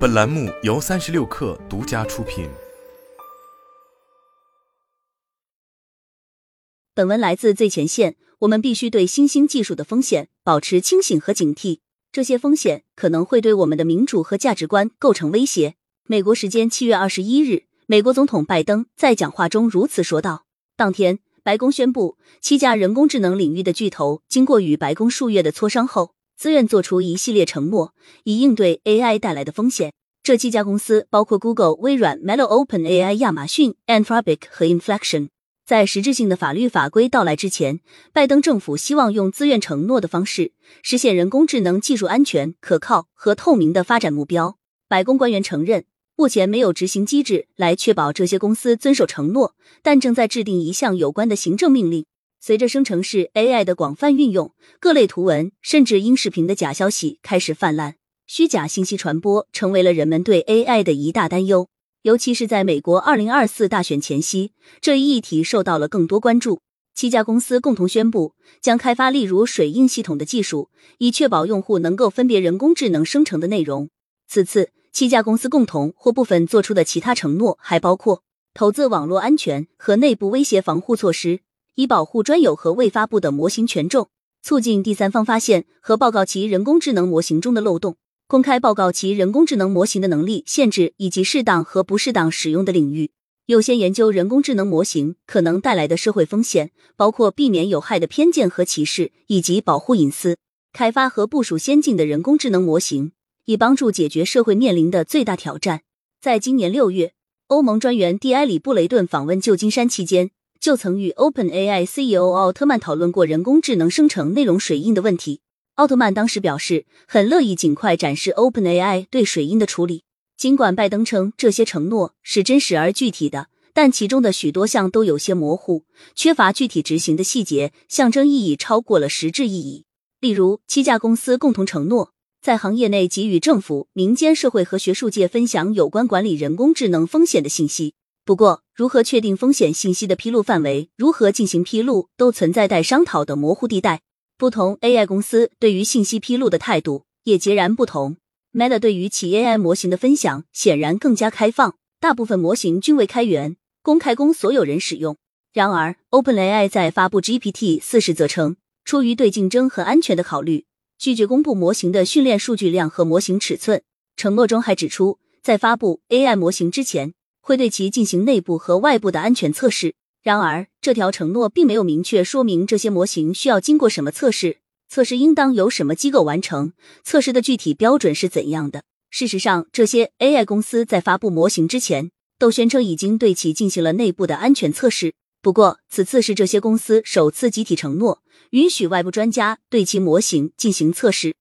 本栏目由三十六氪独家出品。本文来自最前线。我们必须对新兴技术的风险保持清醒和警惕，这些风险可能会对我们的民主和价值观构成威胁。美国时间七月二十一日，美国总统拜登在讲话中如此说道。当天，白宫宣布，七家人工智能领域的巨头经过与白宫数月的磋商后。自愿做出一系列承诺，以应对 AI 带来的风险。这七家公司包括 Google、微软、Meta、OpenAI、亚马逊、Anthropic 和 Inflection。在实质性的法律法规到来之前，拜登政府希望用自愿承诺的方式实现人工智能技术安全、可靠和透明的发展目标。白宫官员承认，目前没有执行机制来确保这些公司遵守承诺，但正在制定一项有关的行政命令。随着生成式 AI 的广泛运用，各类图文甚至音视频的假消息开始泛滥，虚假信息传播成为了人们对 AI 的一大担忧。尤其是在美国二零二四大选前夕，这一议题受到了更多关注。七家公司共同宣布将开发例如水印系统的技术，以确保用户能够分别人工智能生成的内容。此次，七家公司共同或部分做出的其他承诺还包括投资网络安全和内部威胁防护措施。以保护专有和未发布的模型权重，促进第三方发现和报告其人工智能模型中的漏洞，公开报告其人工智能模型的能力限制以及适当和不适当使用的领域，优先研究人工智能模型可能带来的社会风险，包括避免有害的偏见和歧视，以及保护隐私。开发和部署先进的人工智能模型，以帮助解决社会面临的最大挑战。在今年六月，欧盟专员蒂埃里布雷顿访问旧金山期间。就曾与 OpenAI CEO 奥特曼讨论过人工智能生成内容水印的问题。奥特曼当时表示，很乐意尽快展示 OpenAI 对水印的处理。尽管拜登称这些承诺是真实而具体的，但其中的许多项都有些模糊，缺乏具体执行的细节，象征意义超过了实质意义。例如，七家公司共同承诺在行业内给予政府、民间社会和学术界分享有关管理人工智能风险的信息。不过，如何确定风险信息的披露范围，如何进行披露，都存在待商讨的模糊地带。不同 AI 公司对于信息披露的态度也截然不同。Meta 对于其 AI 模型的分享显然更加开放，大部分模型均为开源、公开供所有人使用。然而，OpenAI 在发布 GPT 四时则称，出于对竞争和安全的考虑，拒绝公布模型的训练数据量和模型尺寸。承诺中还指出，在发布 AI 模型之前。会对其进行内部和外部的安全测试。然而，这条承诺并没有明确说明这些模型需要经过什么测试，测试应当由什么机构完成，测试的具体标准是怎样的。事实上，这些 AI 公司在发布模型之前，都宣称已经对其进行了内部的安全测试。不过，此次是这些公司首次集体承诺允许外部专家对其模型进行测试。